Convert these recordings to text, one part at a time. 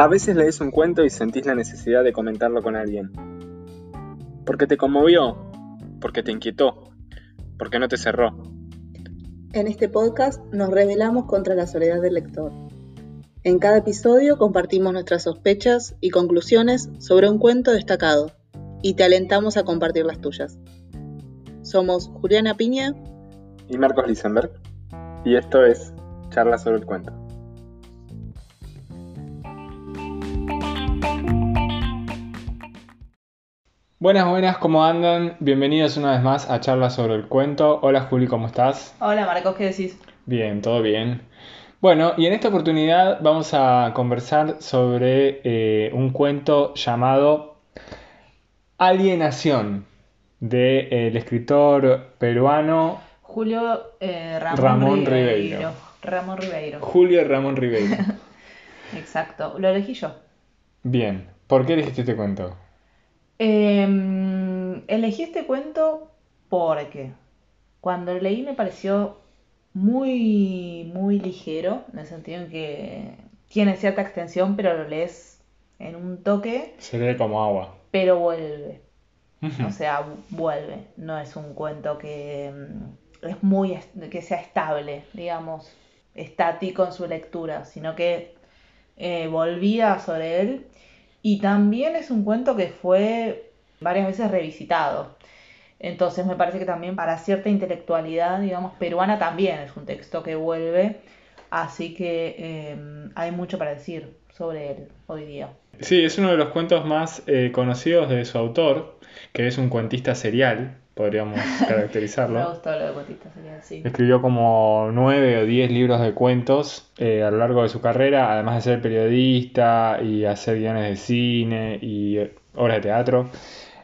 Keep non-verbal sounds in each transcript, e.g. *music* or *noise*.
A veces lees un cuento y sentís la necesidad de comentarlo con alguien. Porque te conmovió, porque te inquietó, porque no te cerró. En este podcast nos revelamos contra la soledad del lector. En cada episodio compartimos nuestras sospechas y conclusiones sobre un cuento destacado y te alentamos a compartir las tuyas. Somos Juliana Piña Y Marcos Lisenberg. Y esto es Charla sobre el cuento. Buenas, buenas, ¿cómo andan? Bienvenidos una vez más a Charla sobre el cuento. Hola Juli, ¿cómo estás? Hola Marcos, ¿qué decís? Bien, todo bien. Bueno, y en esta oportunidad vamos a conversar sobre eh, un cuento llamado Alienación del escritor peruano Julio eh, Ramón, Ramón Ribeiro. Ribeiro. Ramón Ribeiro. Julio Ramón Ribeiro. *laughs* Exacto, lo elegí yo. Bien, ¿por qué elegiste este cuento? Eh, elegí este cuento porque cuando lo leí me pareció muy, muy ligero, en el sentido en que tiene cierta extensión, pero lo lees en un toque, Se lee como agua. pero vuelve. O sea, vuelve. No es un cuento que mm, es muy que sea estable, digamos, estático en su lectura, sino que eh, volvía sobre él. Y también es un cuento que fue varias veces revisitado. Entonces me parece que también para cierta intelectualidad, digamos, peruana también es un texto que vuelve. Así que eh, hay mucho para decir sobre él hoy día. Sí, es uno de los cuentos más eh, conocidos de su autor, que es un cuentista serial, podríamos *laughs* Me caracterizarlo. gustó lo de cuentista sería. Escribió como nueve o diez libros de cuentos eh, a lo largo de su carrera, además de ser periodista y hacer guiones de cine y eh, obras de teatro.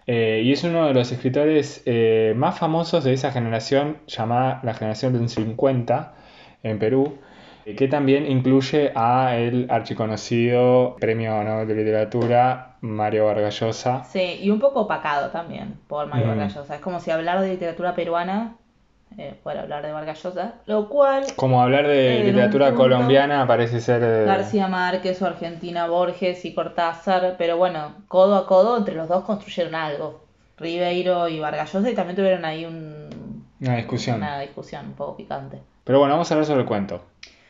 Eh, y es uno de los escritores eh, más famosos de esa generación llamada la generación del 50 en Perú, que también incluye a el archiconocido premio Nobel de Literatura Mario Vargas Llosa. Sí, y un poco opacado también por Mario Mm. Vargas Llosa. Es como si hablar de literatura peruana eh, fuera hablar de Vargas Llosa, lo cual Como hablar de literatura colombiana parece ser... eh, García Márquez o Argentina Borges y Cortázar, pero bueno, codo a codo entre los dos construyeron algo. Ribeiro y Vargas Llosa y también tuvieron ahí un- una discusión. una discusión un poco picante. Pero bueno, vamos a hablar sobre el cuento.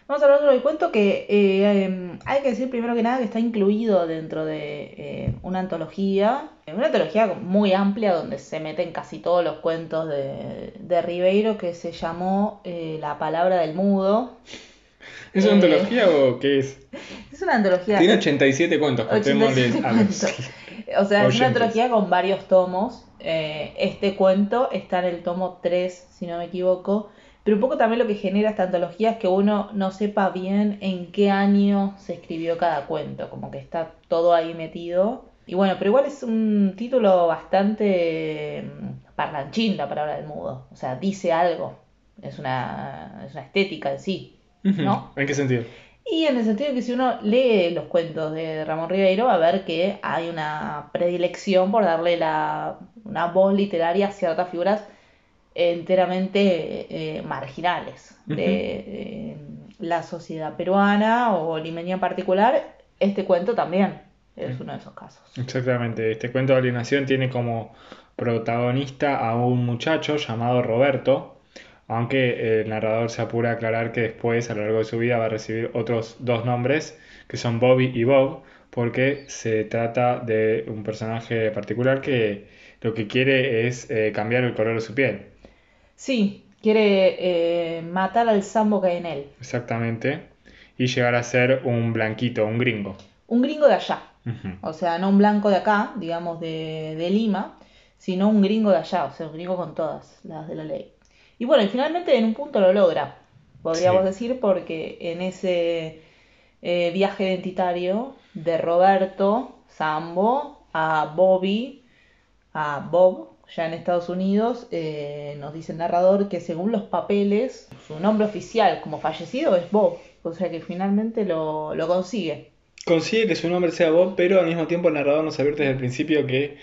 Vamos a hablar sobre el cuento que eh, em, hay que decir primero que nada que está incluido dentro de eh, una antología, una antología muy amplia donde se meten casi todos los cuentos de, de Ribeiro que se llamó eh, La palabra del mudo. ¿Es una Eh, antología o qué es? *laughs* Es una antología... Tiene 87 cuentos, contémosle 87 a los-. O sea, es una oyentes. antología con varios tomos. Eh, este cuento está en el tomo 3, si no me equivoco. Pero un poco también lo que genera esta antología es que uno no sepa bien en qué año se escribió cada cuento. Como que está todo ahí metido. Y bueno, pero igual es un título bastante mm, parlanchín, la palabra del mudo. O sea, dice algo. Es una, es una estética en sí. ¿No? ¿En qué sentido? Y en el sentido que si uno lee los cuentos de Ramón Ribeiro, va a ver que hay una predilección por darle la, una voz literaria a ciertas figuras enteramente eh, marginales de la sociedad peruana o limeña en particular. Este cuento también es uno de esos casos. Exactamente. Este cuento de alienación tiene como protagonista a un muchacho llamado Roberto, aunque el narrador se apura a aclarar que después, a lo largo de su vida, va a recibir otros dos nombres, que son Bobby y Bob, porque se trata de un personaje particular que lo que quiere es eh, cambiar el color de su piel. Sí, quiere eh, matar al sambo que hay en él. Exactamente. Y llegar a ser un blanquito, un gringo. Un gringo de allá. O sea, no un blanco de acá, digamos de, de Lima, sino un gringo de allá, o sea, un gringo con todas las de la ley. Y bueno, y finalmente en un punto lo logra, podríamos Sí. decir, porque en ese eh, viaje identitario de Roberto Sambo a Bobby, a Bob, ya en Estados Unidos, eh, nos dice el narrador que según los papeles, su nombre oficial como fallecido es Bob, o sea que finalmente lo, lo consigue. Consigue que su nombre sea Bob, pero al mismo tiempo el narrador nos advierte desde el principio que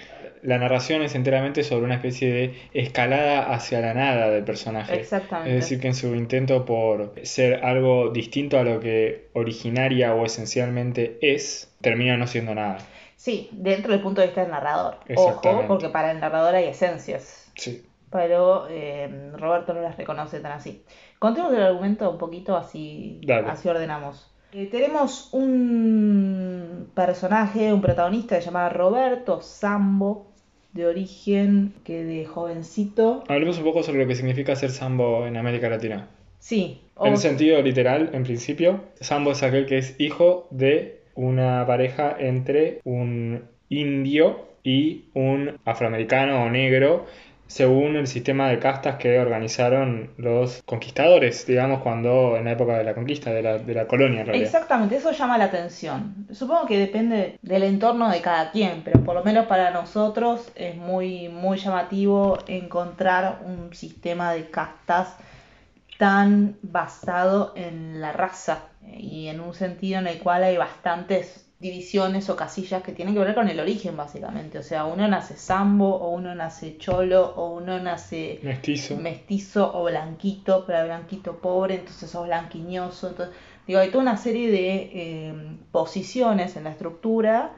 la narración es enteramente sobre una especie de escalada hacia la nada del personaje. Exactamente. Es decir, que en su intento por ser algo distinto a lo que originaria o esencialmente es, termina no siendo nada. Sí, dentro del punto de vista del narrador. Ojo, porque para el narrador hay esencias. Sí. Pero eh, Roberto no las reconoce tan así. Contemos el argumento un poquito así, Dale. así ordenamos. Eh, tenemos un personaje, un protagonista que se llama Roberto Sambo, de origen que de jovencito. Hablemos un poco sobre lo que significa ser sambo en América Latina. Sí, En o- sentido literal, en principio, sambo es aquel que es hijo de una pareja entre un indio y un afroamericano o negro, según el sistema de castas que organizaron los conquistadores, digamos, cuando en la época de la conquista, de la, de la colonia en realidad. Exactamente, eso llama la atención. Supongo que depende del entorno de cada quien, pero por lo menos para nosotros es muy, muy llamativo encontrar un sistema de castas tan basado en la raza eh, y en un sentido en el cual hay bastantes divisiones o casillas que tienen que ver con el origen básicamente. O sea, uno nace sambo o uno nace cholo o uno nace Mestizo. mestizo o blanquito, pero blanquito pobre, entonces sos blanquiñoso. Entonces, digo, hay toda una serie de eh, posiciones en la estructura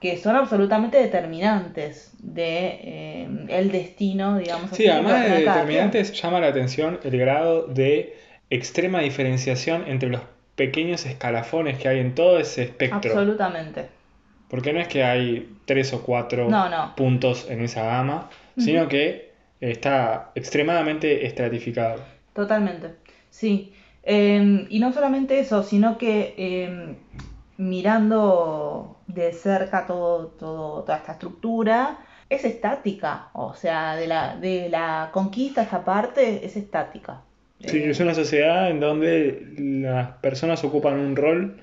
que son absolutamente determinantes de eh, el destino, digamos Sí, así, además de determinantes, llama la atención el grado de extrema diferenciación entre los pequeños escalafones que hay en todo ese espectro. Absolutamente. Porque no es que hay tres o cuatro No, no. puntos en esa gama, sino que está extremadamente estratificado. Totalmente, sí. Eh, y no solamente eso, sino que eh, mirando de cerca todo, todo, toda esta estructura, es estática. O sea, de la, de la conquista esta parte es estática. Sí, Eh, es una sociedad en donde las personas ocupan un rol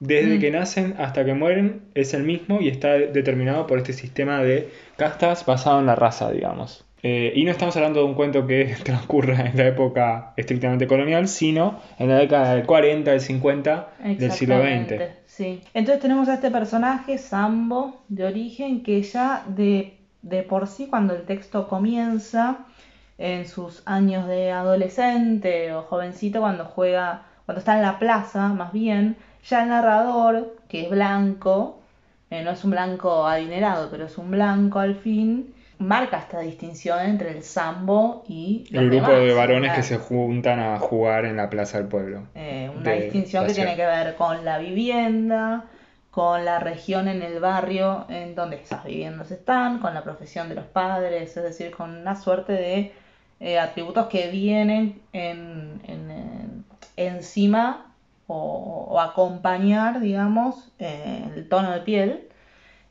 desde Mm. que nacen hasta que mueren, es el mismo y está determinado por este sistema de castas basado en la raza, digamos. Eh, y no estamos hablando de un cuento que *laughs* transcurra en la época estrictamente colonial, sino en la década del 40, del 50 del siglo XX. Sí. Entonces tenemos a este personaje, Sambo, de origen, que ya de, de por sí, cuando el texto comienza, en sus años de adolescente o jovencito, cuando juega, cuando está en la plaza, más bien, ya el narrador, que es blanco, eh, no es un blanco adinerado, pero es un blanco al fin, marca esta distinción entre el sambo y los El grupo demás, de varones que se juntan a jugar en la Plaza del Pueblo. Eh, una de distinción que tiene que ver con la vivienda, con la región en el barrio en donde esas viviendas están, con la profesión de los padres, es decir, con una suerte de eh, atributos que vienen en, en, en- encima o, o acompañar, digamos, eh, el tono de piel.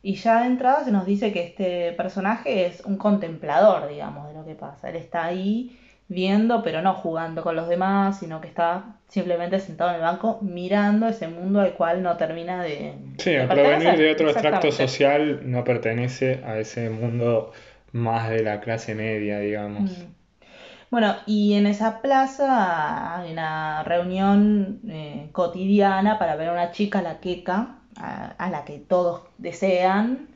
Y ya de entrada se nos dice que este personaje es un contemplador, digamos, de lo que pasa. Él está ahí viendo, pero no jugando con los demás, sino que está simplemente sentado en el banco mirando ese mundo al cual no termina de... Sí, de provenir de otro extracto social no pertenece a ese mundo más de la clase media, digamos. Mm. Bueno, y en esa plaza hay una reunión eh, cotidiana para ver a una chica, la queca, a, a la que todos desean,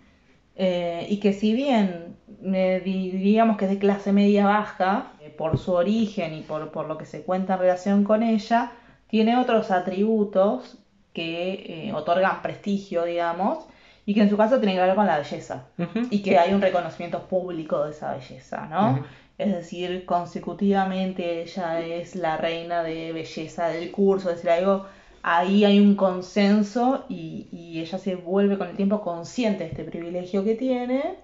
eh, y que si bien eh, di- diríamos que es de clase media baja, eh, por su origen y por, por lo que se cuenta en relación con ella, tiene otros atributos que otorgan prestigio, digamos, y que en su caso tienen que ver con la belleza. Y que hay un reconocimiento público de esa belleza, ¿no? Es decir, consecutivamente ella es la reina de belleza del curso, es decir, algo, ahí hay un consenso y, ella se vuelve con el tiempo consciente de este privilegio que tiene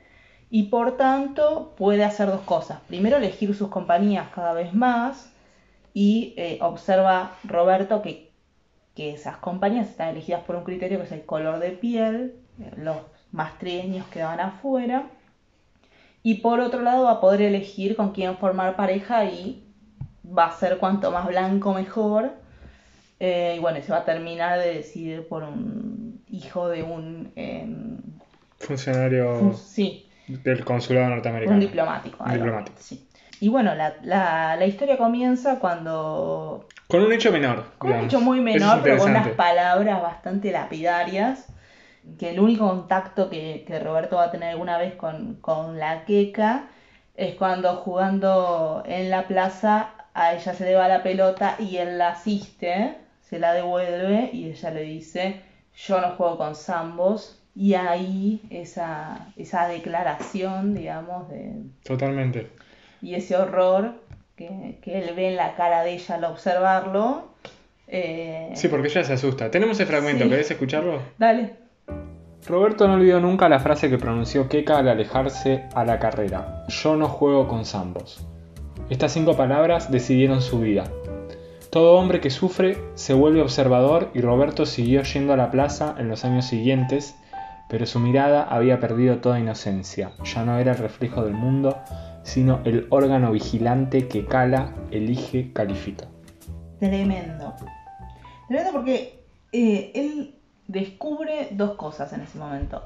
y por tanto puede hacer dos cosas. Primero, elegir sus compañías cada vez más y eh, observa Roberto que, que esas compañías están elegidas por un criterio que es el color de piel, eh, los más trigueños quedan afuera. Y por otro lado va a poder elegir con quién formar pareja y va a ser cuanto más blanco mejor. Eh, y bueno, se va a terminar de decidir por un hijo de un... em, Funcionario fun- sí, del consulado norteamericano. un diplomático. Un diplomático. sí. Y bueno, la, la- la historia comienza cuando... Con un hecho menor. Con un digamos. hecho muy es menor, pero con unas palabras bastante lapidarias. que el único contacto que, que Roberto va a tener alguna vez con, con la queca es cuando jugando en la plaza a ella se le va la pelota y él la asiste, se la devuelve y ella le dice, yo no juego con zambos. Y ahí esa, esa declaración, digamos, de... Totalmente. Y ese horror que, que él ve en la cara de ella al observarlo. eh, Sí, porque ella se asusta. Tenemos ese fragmento, Sí. ¿querés escucharlo? Dale. Roberto no olvidó nunca la frase que pronunció Keka al alejarse a la carrera. Yo no juego con zambos. Estas cinco palabras decidieron su vida. Todo hombre que sufre se vuelve observador y Roberto siguió yendo a la plaza en los años siguientes, pero su mirada había perdido toda inocencia. Ya no era el reflejo del mundo, sino el órgano vigilante que cala, elige, califica. Tremendo. Tremendo porque eh, él descubre dos cosas en ese momento.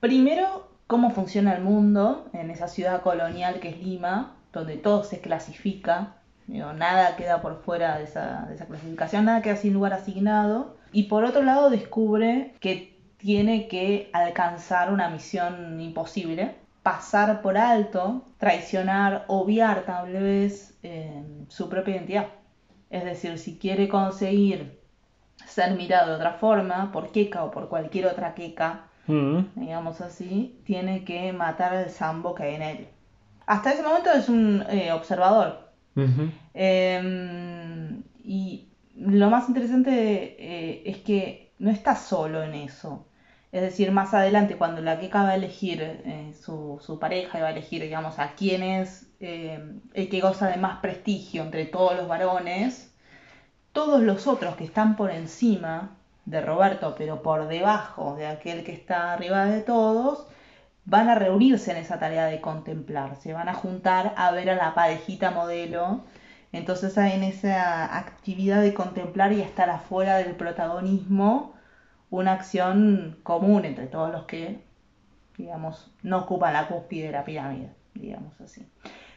Primero, cómo funciona el mundo en esa ciudad colonial que es Lima, donde todo se clasifica, digo, nada queda por fuera de esa, de esa clasificación, nada queda sin lugar asignado. Y por otro lado, descubre que tiene que alcanzar una misión imposible, pasar por alto, traicionar, obviar tal vez eh, su propia identidad. Es decir, si quiere conseguir ser mirado de otra forma, por Keka o por cualquier otra Keka, Mm, digamos así, tiene que matar al sambo que hay en él. Hasta ese momento es un eh, observador. Eh, y lo más interesante eh, es que no está solo en eso. Es decir, más adelante, cuando la Keka va a elegir eh, su, su pareja y va a elegir, digamos, a quién es eh, el que goza de más prestigio entre todos los varones, todos los otros que están por encima de Roberto, pero por debajo de aquel que está arriba de todos, van a reunirse en esa tarea de contemplar, se van a juntar a ver a la parejita modelo. Entonces en esa actividad de contemplar y estar afuera del protagonismo una acción común entre todos los que, digamos, no ocupan la cúspide de la pirámide, digamos así.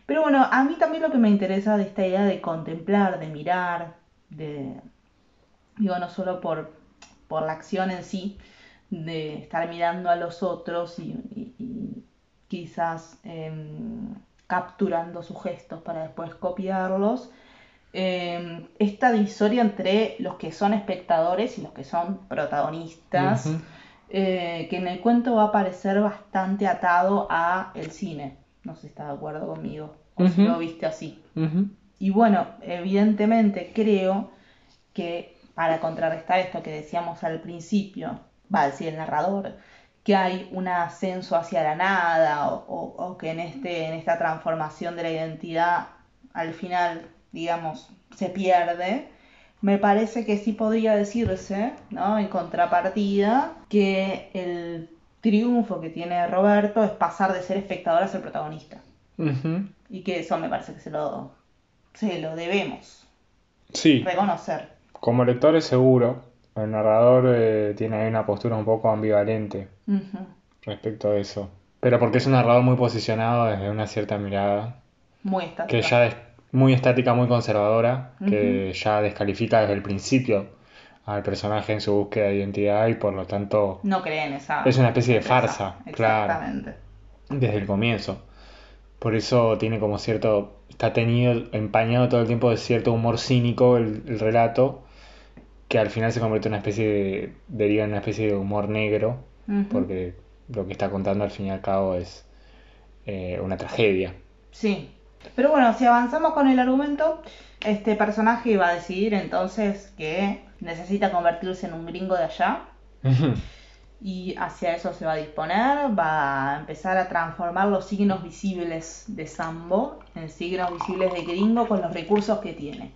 Pero bueno, a mí también lo que me interesa de esta idea de contemplar, de mirar, de, digo, no solo por, por la acción en sí, de estar mirando a los otros y quizás em, capturando sus gestos para después copiarlos. em, esta divisoria entre los que son espectadores y los que son protagonistas, eh, que en el cuento va a parecer bastante atado a el cine. No sé si estás de acuerdo conmigo o si lo viste así. Y bueno, evidentemente creo que para contrarrestar esto que decíamos al principio, va a decir el narrador, que hay un ascenso hacia la nada o, o- o que en, este, en esta transformación de la identidad al final, digamos, se pierde, me parece que sí podría decirse, ¿no? En contrapartida, que el triunfo que tiene Roberto es pasar de ser espectador a ser protagonista. Y que eso me parece que se lo, se lo debemos Sí, reconocer. como lectores seguro, el narrador eh, tiene ahí una postura un poco ambivalente Respecto a eso. Pero porque es un narrador muy posicionado desde una cierta mirada, Muy estática. que ya es muy estática, muy conservadora, que ya descalifica desde el principio al personaje en su búsqueda de identidad y por lo tanto No creen esa. Es una especie de esa- farsa, claro. Exactamente. desde el comienzo. Por eso tiene como cierto, está tenido, empañado todo el tiempo de cierto humor cínico el, el relato, que al final se convierte en una especie de, deriva en una especie de humor negro, Porque lo que está contando al fin y al cabo es eh, una tragedia. Sí. Pero bueno, si avanzamos con el argumento, este personaje va a decidir entonces que necesita convertirse en un gringo de allá. Y hacia eso se va a disponer, va a empezar a transformar los signos visibles de Sambo en signos visibles de gringo con los recursos que tiene.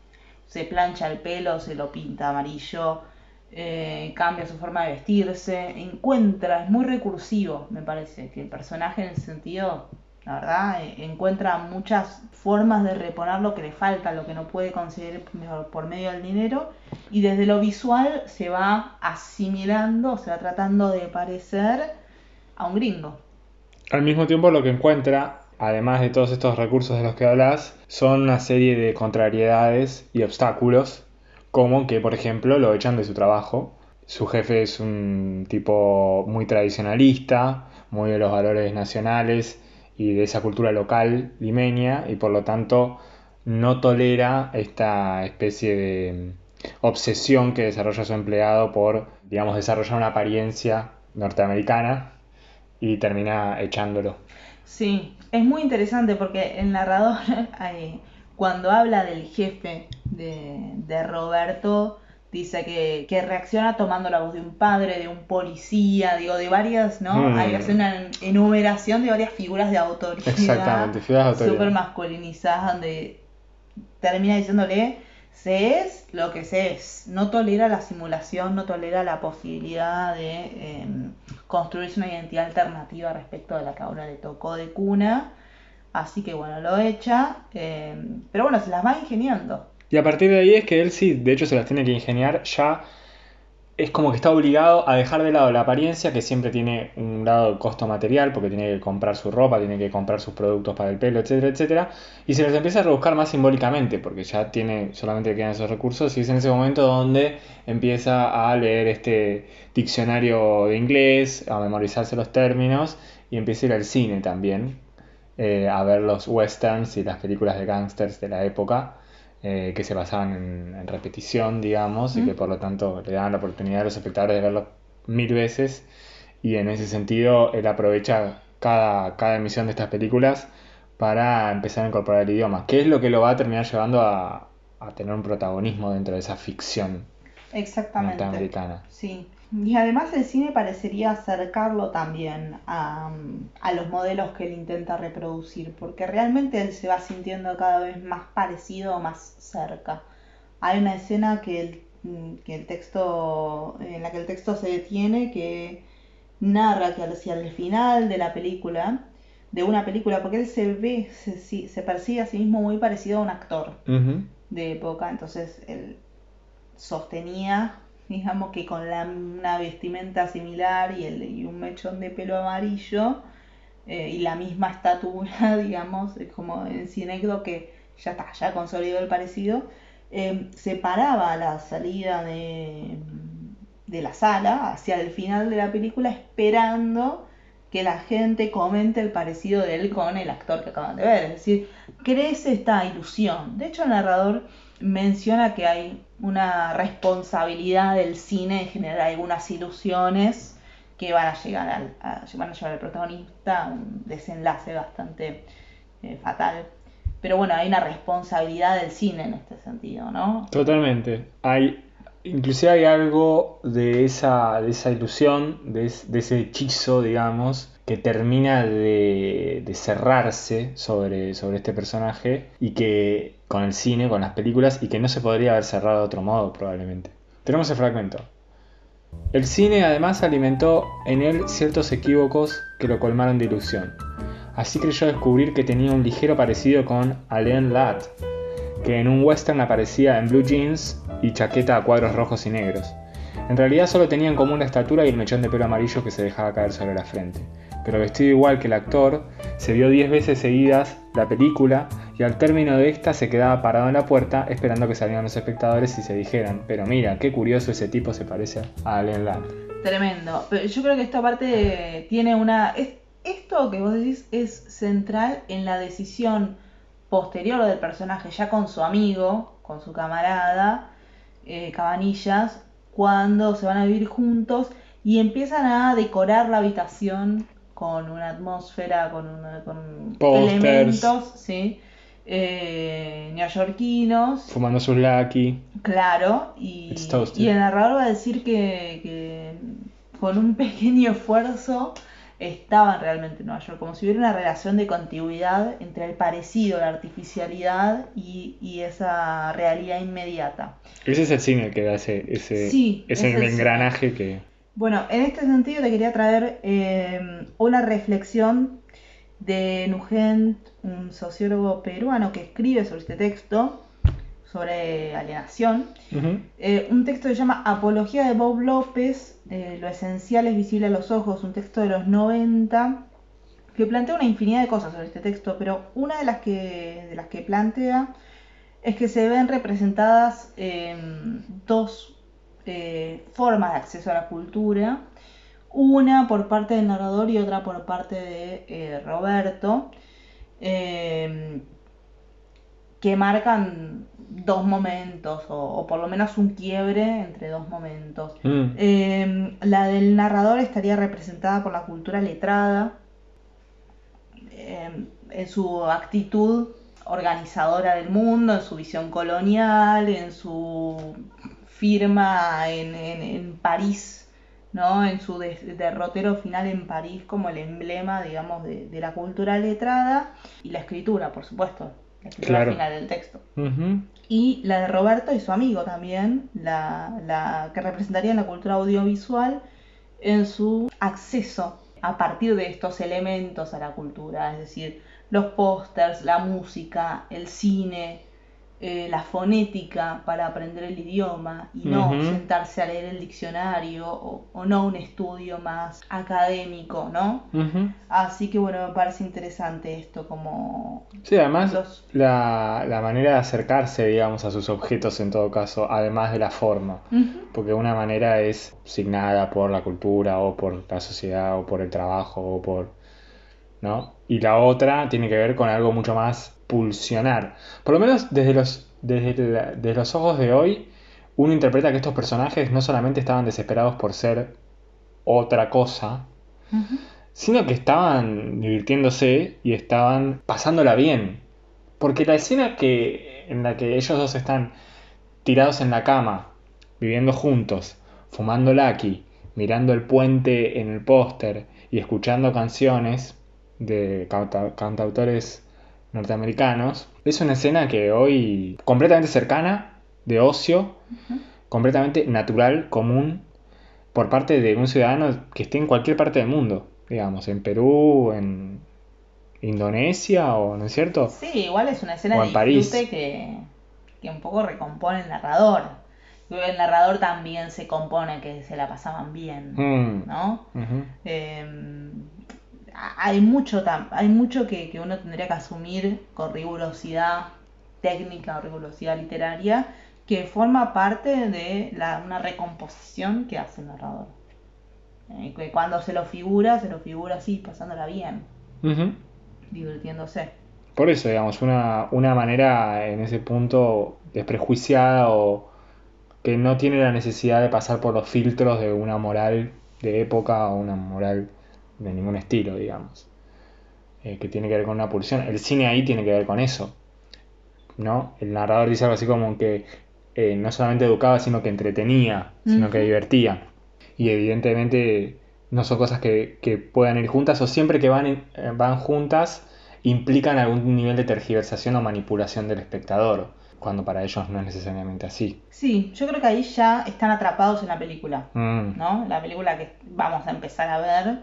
Se plancha el pelo, se lo pinta amarillo, eh, cambia su forma de vestirse, encuentra, es muy recursivo, me parece, que el personaje en el sentido, la verdad, eh, encuentra muchas formas de reponer lo que le falta, lo que no puede conseguir por- medio del dinero, y desde lo visual se va asimilando, se va tratando de parecer a un gringo. Al mismo tiempo lo que encuentra, además de todos estos recursos de los que hablas, son una serie de contrariedades y obstáculos, como que por ejemplo lo echan de su trabajo, su jefe es un tipo muy tradicionalista, muy de los valores nacionales y de esa cultura local limeña y por lo tanto no tolera esta especie de obsesión que desarrolla su empleado por, digamos, desarrollar una apariencia norteamericana y termina echándolo. Sí, es muy interesante porque el narrador, *laughs* cuando habla del jefe de, Roberto, dice que, reacciona tomando la voz de un padre, de un policía, digo, de varias, ¿no? Mm. Hay una enumeración de varias figuras de autoridad. Exactamente, figuras de autoridad. Súper masculinizadas, donde termina diciéndole se es lo que se es. No tolera la simulación, no tolera la posibilidad de em, construirse una identidad alternativa respecto de la que ahora le tocó de cuna. Así que bueno, lo echa. Em, pero bueno, se las va ingeniando. Y a partir de ahí es que él sí, de hecho se las tiene que ingeniar ya es como que está obligado a dejar de lado la apariencia, que siempre tiene un grado de costo material, porque tiene que comprar su ropa, tiene que comprar sus productos para el pelo, etcétera, etcétera, y se los empieza a rebuscar más simbólicamente, porque ya tiene, solamente quedan esos recursos, y es en ese momento donde empieza a leer este diccionario de inglés, a memorizarse los términos, y empieza a ir al cine también, eh, a ver los westerns y las películas de gangsters de la época. Eh, que se basaban en, repetición, digamos, y que por lo tanto le daban la oportunidad a los espectadores de verlo mil veces. Y en ese sentido, él aprovecha cada, cada emisión de estas películas para empezar a incorporar el idioma, que es lo que lo va a terminar llevando a, a tener un protagonismo dentro de esa ficción Exactamente. norteamericana. Sí. Y además el cine parecería acercarlo también a, los modelos que él intenta reproducir, porque realmente él se va sintiendo cada vez más parecido o más cerca. Hay una escena que el, que el texto, en la que el texto se detiene, que narra que hacia el final de la película, de una película, porque él se ve, se, se percibe a sí mismo muy parecido a un actor de época, entonces él sostenía digamos que con la, una vestimenta similar y, el, y un mechón de pelo amarillo eh, y la misma estatura, *laughs* digamos, como en Cinecdo que ya está, ya consolidó el parecido, eh, se paraba a la salida de, de la sala hacia el final de la película esperando que la gente comente el parecido de él con el actor que acaban de ver. Es decir, crece esta ilusión. De hecho, el narrador menciona que hay una responsabilidad del cine en generar algunas ilusiones que van a llegar al, van a llevar al protagonista a un desenlace bastante eh, fatal. Pero bueno, hay una responsabilidad del cine en este sentido, ¿no? Totalmente. Hay, inclusive hay algo de esa, de esa ilusión, de, de ese hechizo, digamos, que termina de, de cerrarse sobre, sobre este personaje y que con el cine, con las películas, y que no se podría haber cerrado de otro modo probablemente. Tenemos el fragmento. El cine además alimentó en él ciertos equívocos que lo colmaron de ilusión. Así creyó descubrir que tenía un ligero parecido con Alain Ladd, que en un western aparecía en blue jeans y chaqueta a cuadros rojos y negros. En realidad solo tenía en común la estatura y el mechón de pelo amarillo que se dejaba caer sobre la frente. Pero vestido igual que el actor, se vio diez veces seguidas la película y al término de esta se quedaba parado en la puerta esperando que salieran los espectadores y se dijeran, pero mira, qué curioso ese tipo se parece a Allen Land. Tremendo. Pero yo creo que esta parte tiene una... esto que vos decís es central en la decisión posterior del personaje, ya con su amigo, con su camarada, eh, Cabanillas, cuando se van a vivir juntos y empiezan a decorar la habitación con una atmósfera, con, con elementos, ¿sí? eh, neoyorquinos. Fumando sus lucky. Claro, y, y, el narrador va a decir que, con un pequeño esfuerzo estaban realmente en Nueva York, como si hubiera una relación de continuidad entre el parecido, la artificialidad y, esa realidad inmediata. Ese es el cine que hace ese, es el engranaje que... Bueno, en este sentido te quería traer eh, una reflexión de Nugent, un sociólogo peruano que escribe sobre este texto, sobre alienación. Eh, un texto que se llama Apología de Bob López, eh, Lo esencial es visible a los ojos, un texto de los 90, que plantea una infinidad de cosas sobre este texto, pero una de las que, de las que plantea es que se ven representadas dos eh, formas de acceso a la cultura, una por parte del narrador y otra por parte de Roberto, eh, que marcan dos momentos, o, por lo menos un quiebre entre dos momentos. Mm. la del narrador estaría representada por la cultura letrada, en su actitud organizadora del mundo, en su visión colonial, en su firma en, París, ¿no? en su derrotero final en París como el emblema, digamos, de, la cultura letrada y la escritura, por supuesto, la escritura final del texto. Y la de Roberto y su amigo también, la, la que representaría la cultura audiovisual en su acceso a partir de estos elementos a la cultura, es decir, los pósters, la música, el cine, eh, la fonética para aprender el idioma y no sentarse a leer el diccionario o, no un estudio más académico, ¿no? Así que bueno, me parece interesante esto como... Sí, además la, la, manera de acercarse, digamos, a sus objetos en todo caso, además de la forma, porque una manera es signada por la cultura o por la sociedad o por el trabajo o por... ¿no? Y la otra tiene que ver con algo mucho más pulsionar. Por lo menos desde los, desde, los ojos de hoy, uno interpreta que estos personajes no solamente estaban desesperados por ser otra cosa, sino que estaban divirtiéndose y estaban pasándola bien. Porque la escena que, en la que ellos dos están tirados en la cama, viviendo juntos, fumando laki, mirando el puente en el póster y escuchando canciones de cantautores norteamericanos. Es una escena que hoy completamente cercana, de ocio, completamente natural, común, por parte de un ciudadano que esté en cualquier parte del mundo, digamos, en Perú, en Indonesia o no es cierto. Sí, igual es una escena de disfrute que, que un poco recompone el narrador. El narrador también se compone que se la pasaban bien, mm. ¿no? Hay mucho, hay mucho que, uno tendría que asumir con rigurosidad técnica o rigurosidad literaria que forma parte de una recomposición que hace el narrador. Eh, que cuando se lo figura, se lo figura así, pasándola bien, divirtiéndose. Por eso, digamos, una, una manera en ese punto desprejuiciada o que no tiene la necesidad de pasar por los filtros de una moral de época o una moral de ningún estilo, digamos. Eh, que tiene que ver con una pulsión. El cine ahí tiene que ver con eso. ¿no? El narrador dice algo así como que eh, no solamente educaba, sino que entretenía, sino que divertía. Y evidentemente no son cosas que, puedan ir juntas o siempre que van, eh, van juntas implican algún nivel de tergiversación o manipulación del espectador, cuando para ellos no es necesariamente así. Sí, yo creo que ahí ya están atrapados en la película, mm. ¿no? La película que vamos a empezar a ver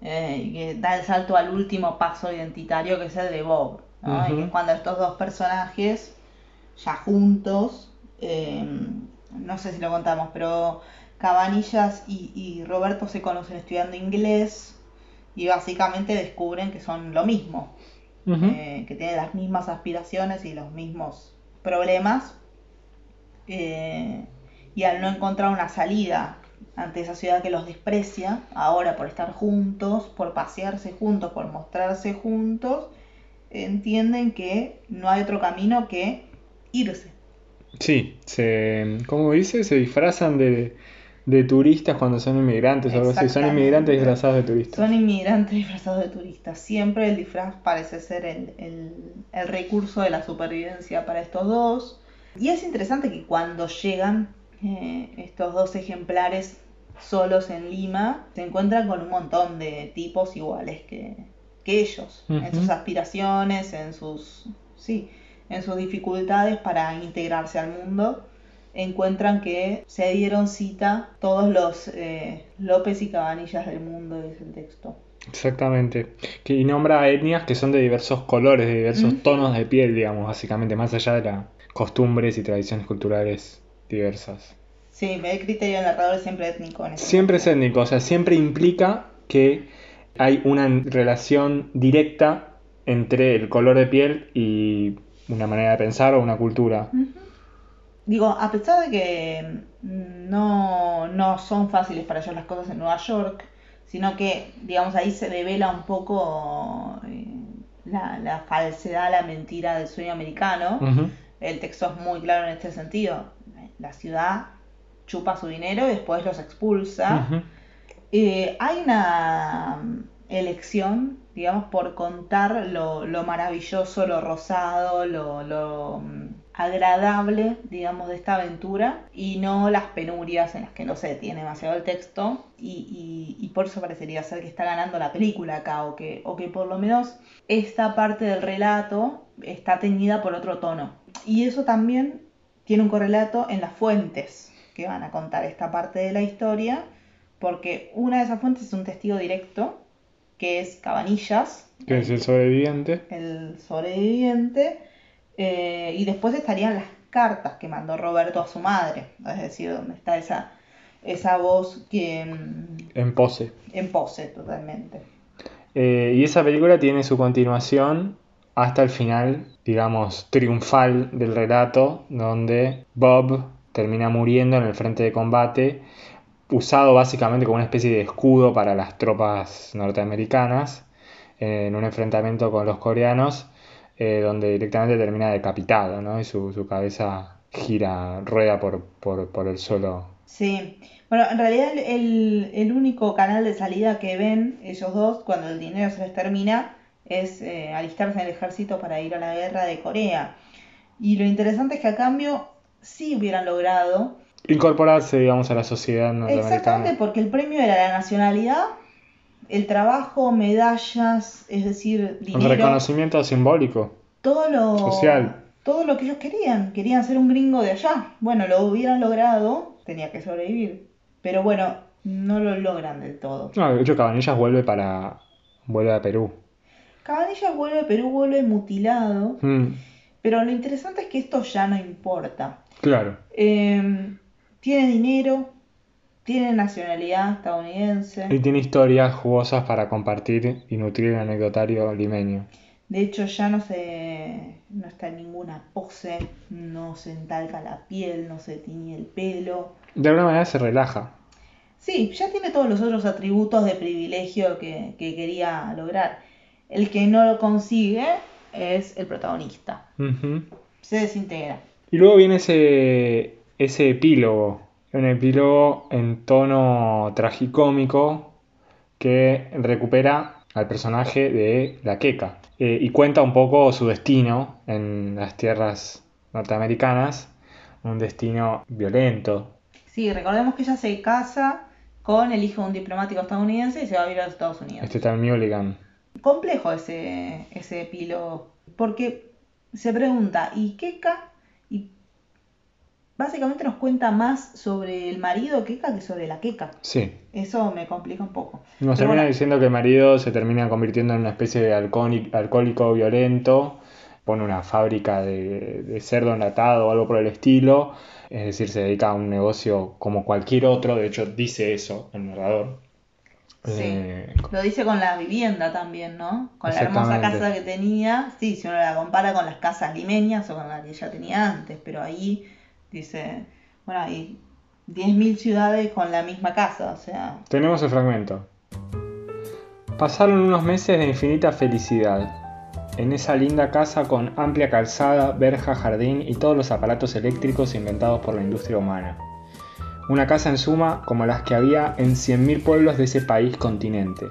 eh, que da el salto al último paso identitario que es el de Bob. Y cuando estos dos personajes, ya juntos, em, no sé si lo contamos, pero Cabanillas y, Roberto se conocen estudiando inglés y básicamente descubren que son lo mismo, eh, que tienen las mismas aspiraciones y los mismos problemas. Eh, y al no encontrar una salida ante esa ciudad que los desprecia, ahora por estar juntos, por pasearse juntos, por mostrarse juntos, entienden que no hay otro camino que irse. Sí, se, como dice, se disfrazan de, turistas cuando son inmigrantes o algo así. Son inmigrantes disfrazados de turistas. Son inmigrantes *laughs* disfrazados de turistas. Siempre el disfraz parece ser el, el recurso de la supervivencia para estos dos. Y es interesante que cuando llegan eh, estos dos ejemplares solos en Lima se encuentran con un montón de tipos iguales que, ellos, en sus aspiraciones, en sus, sí, en sus dificultades para integrarse al mundo. Encuentran que se dieron cita todos los eh, López y Cabanillas del mundo, dice el texto. Exactamente. Que, y nombra etnias que son de diversos colores, de diversos tonos de piel, digamos, básicamente, más allá de las costumbres y tradiciones culturales diversas. Sí, el criterio del narrador es siempre étnico. siempre es étnico, o sea, siempre implica que hay una relación directa entre el color de piel y una manera de pensar o una cultura. Digo, a pesar de que mm, no, no son fáciles para ellos las cosas en Nueva York, sino que, digamos, ahí se devela un poco eh, la, la falsedad, la mentira del sueño americano. El texto es muy claro en este sentido. La ciudad chupa su dinero y después los expulsa. Eh, hay una mm, elección, digamos, por contar lo, lo maravilloso, lo rosado, lo, lo, mm, agradable, digamos, de esta aventura y no las penurias en las que no se detiene demasiado el texto y, y- y por eso parecería ser que está ganando la película acá o que, o que por lo menos esta parte del relato está teñida por otro tono. Y eso también tiene un correlato en las fuentes que van a contar esta parte de la historia porque una de esas fuentes es un testigo directo, que es Cabanillas, Que es el sobreviviente. el sobreviviente, eh, y después estarían las cartas que mandó Roberto a su madre, es decir, donde está esa, esa voz que mm, En pose. en pose totalmente. Eh, y esa película tiene su continuación hasta el final, digamos, triunfal del relato, donde Bob termina muriendo en el frente de combate, usado básicamente como una especie de escudo para las tropas norteamericanas, eh, en un enfrentamiento con los coreanos, eh, donde directamente termina decapitado, ¿no? Y su, su cabeza gira, rueda por, por, por el suelo. Sí, bueno, en realidad el, el- el único canal de salida que ven ellos dos cuando el dinero se les termina es eh, alistarse en el ejército para ir a la guerra de Corea. Y lo interesante es que a cambio sí hubieran logrado Incorporarse, digamos, a la sociedad Exactamente, norteamericana. porque el premio era la nacionalidad, el trabajo, medallas, es decir, Un dinero, reconocimiento simbólico. todo lo, social. todo lo que ellos querían, querían ser un gringo de allá. Bueno, lo hubieran logrado, tenía que sobrevivir, pero bueno, no lo logran del todo. No, de hecho Cabanillas vuelve para. vuelve a Perú. Cabanillas vuelve, Perú vuelve mutilado, Mm, pero lo interesante es que esto ya no importa. claro. Eh, tiene dinero, tiene nacionalidad estadounidense. Y tiene historias jugosas para compartir y nutrir el anecdotario limeño. De hecho, ya no se no está en ninguna pose, no se entalca la piel, no se tiñe el pelo. De alguna manera se relaja. Sí, ya tiene todos los otros atributos de privilegio que, que quería lograr. El que no lo consigue es el protagonista. Se desintegra. Y luego viene ese, ese epílogo. Un epílogo en tono tragicómico que recupera al personaje de la Queca. Eh, y cuenta un poco su destino en las tierras norteamericanas. Un destino violento, Sí, recordemos que ella se casa con el hijo de un diplomático estadounidense y se va a vivir a los Estados Unidos. Este tal Mulligan. Complejo ese, ese epílogo, porque se pregunta, ¿y Keka? Y básicamente nos cuenta más sobre el marido Keka que sobre la Keka. Sí. Eso me complica un poco. Nos Pero termina bueno, diciendo que el marido se termina convirtiendo en una especie de alcohólico, alcohólico violento, pone una fábrica de, de cerdo enlatado o algo por el estilo, es decir, se dedica a un negocio como cualquier otro, de hecho dice eso el narrador. Sí. Eh, lo dice con la vivienda también, ¿no? Con la hermosa casa que tenía. Sí, si uno la compara con las casas limeñas o con la que ella tenía antes, pero ahí dice, bueno, hay 10.000 ciudades con la misma casa, o sea, Tenemos el fragmento. Pasaron unos meses de infinita felicidad. En esa linda casa con amplia calzada, verja, jardín y todos los aparatos eléctricos inventados por la industria humana. Una casa en suma como las que había en 100.000 pueblos de ese país continente.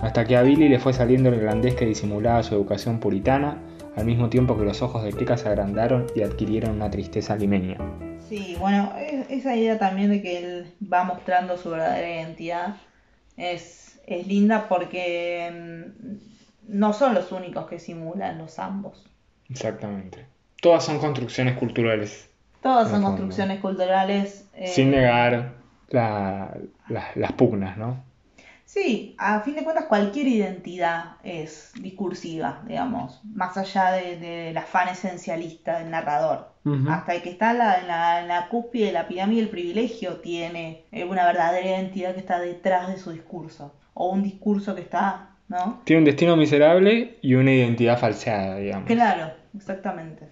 Hasta que a Billy le fue saliendo el irlandés que disimulaba su educación puritana, al mismo tiempo que los ojos de Keka se agrandaron y adquirieron una tristeza limeña. Sí, bueno, esa idea también de que él va mostrando su verdadera identidad es, es linda porque mm, no son los únicos que simulan los ambos. Exactamente. Todas son construcciones culturales. Todas son el construcciones culturales. eh, sin negar la- la- las pugnas, ¿no? Sí, a fin de cuentas cualquier identidad es discursiva, digamos, más allá de- de- del afán esencialista del narrador. Hasta el que está en la, en la, en la cúspide de la pirámide del privilegio tiene eh, una verdadera identidad que está detrás de su discurso. O un discurso que está, ¿no? Tiene un destino miserable y una identidad falseada, digamos. Claro, exactamente.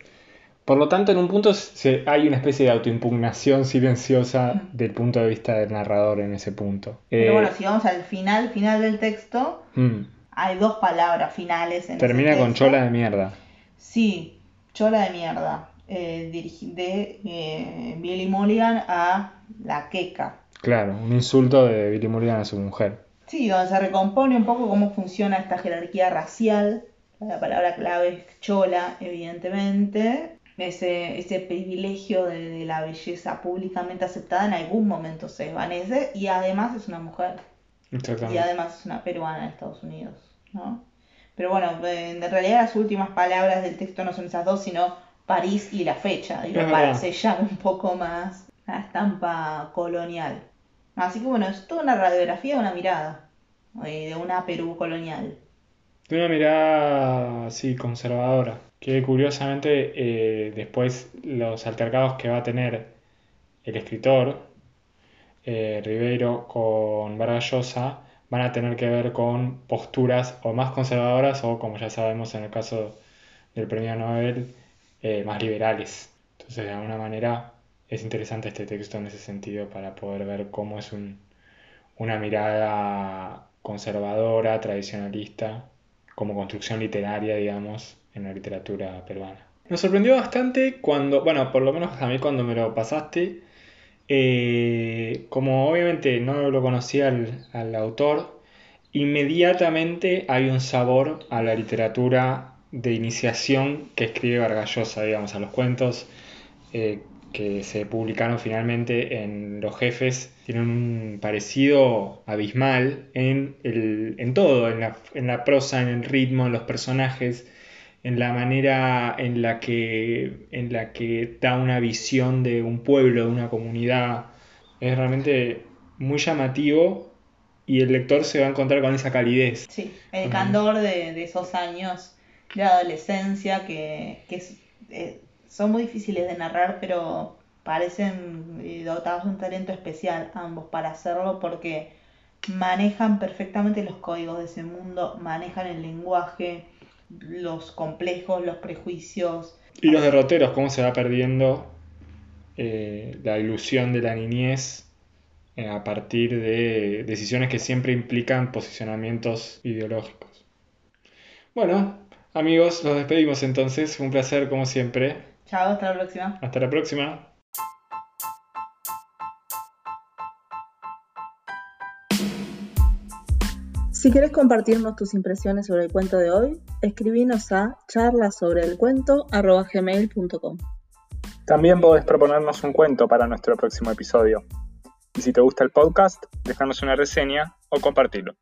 Por lo tanto, en un punto se- hay una especie de autoimpugnación silenciosa del punto de vista del narrador en ese punto. Pero Eh, bueno, si vamos al final, final del texto, mm, hay dos palabras finales en termina ese con texto. chola de mierda. Sí, chola de mierda. eh, de eh, Billy Mulligan a la queca. Claro, un insulto de Billy Mulligan a su mujer. Sí, donde se recompone un poco cómo funciona esta jerarquía racial. La palabra clave es chola, evidentemente. Ese, ese privilegio de, de la belleza públicamente aceptada en algún momento se desvanece y además es una mujer. Y además es una peruana de Estados Unidos, ¿no? Pero bueno, eh, en realidad las últimas palabras del texto no son esas dos, sino París y la fecha, digo, para sellar un poco más la estampa colonial. Así que bueno, es toda una radiografía de una mirada, eh, de una Perú colonial. De una mirada así conservadora, que curiosamente eh, después los altercados que va a tener el escritor eh, Rivero con Vargas van a tener que ver con posturas o más conservadoras o, como ya sabemos en el caso del premio Nobel, eh, más liberales. Entonces, de alguna manera, es interesante este texto en ese sentido para poder ver cómo es un, una mirada conservadora, tradicionalista, como construcción literaria, digamos, en la literatura peruana. Me sorprendió bastante cuando, bueno, por lo menos a mí cuando me lo pasaste, eh, como obviamente no lo conocía al, al autor, inmediatamente hay un sabor a la literatura de iniciación que escribe Vargas Llosa, digamos, a los cuentos eh, que se publicaron finalmente en Los Jefes, tienen un parecido abismal en, el, en todo, en la, en la prosa, en el ritmo, en los personajes, en la manera en la que, en la que da una visión de un pueblo, de una comunidad. Es realmente muy llamativo y el lector se va a encontrar con esa calidez. Sí, el candor de, de esos años de adolescencia que, que es- eh, son muy difíciles de narrar, pero parecen eh, dotados de un talento especial ambos para hacerlo porque manejan perfectamente los códigos de ese mundo, manejan el lenguaje, los complejos, los prejuicios. Y los derroteros, cómo se va perdiendo eh, la ilusión de la niñez eh, a partir de decisiones que siempre implican posicionamientos ideológicos. Bueno, amigos, los despedimos entonces. Un placer como siempre. Chao, hasta la próxima. Hasta la próxima. Si quieres compartirnos tus impresiones sobre el cuento de hoy, escribinos a charlasobreelcuento.gmail.com También podés proponernos un cuento para nuestro próximo episodio. Y si te gusta el podcast, déjanos una reseña o compartilo.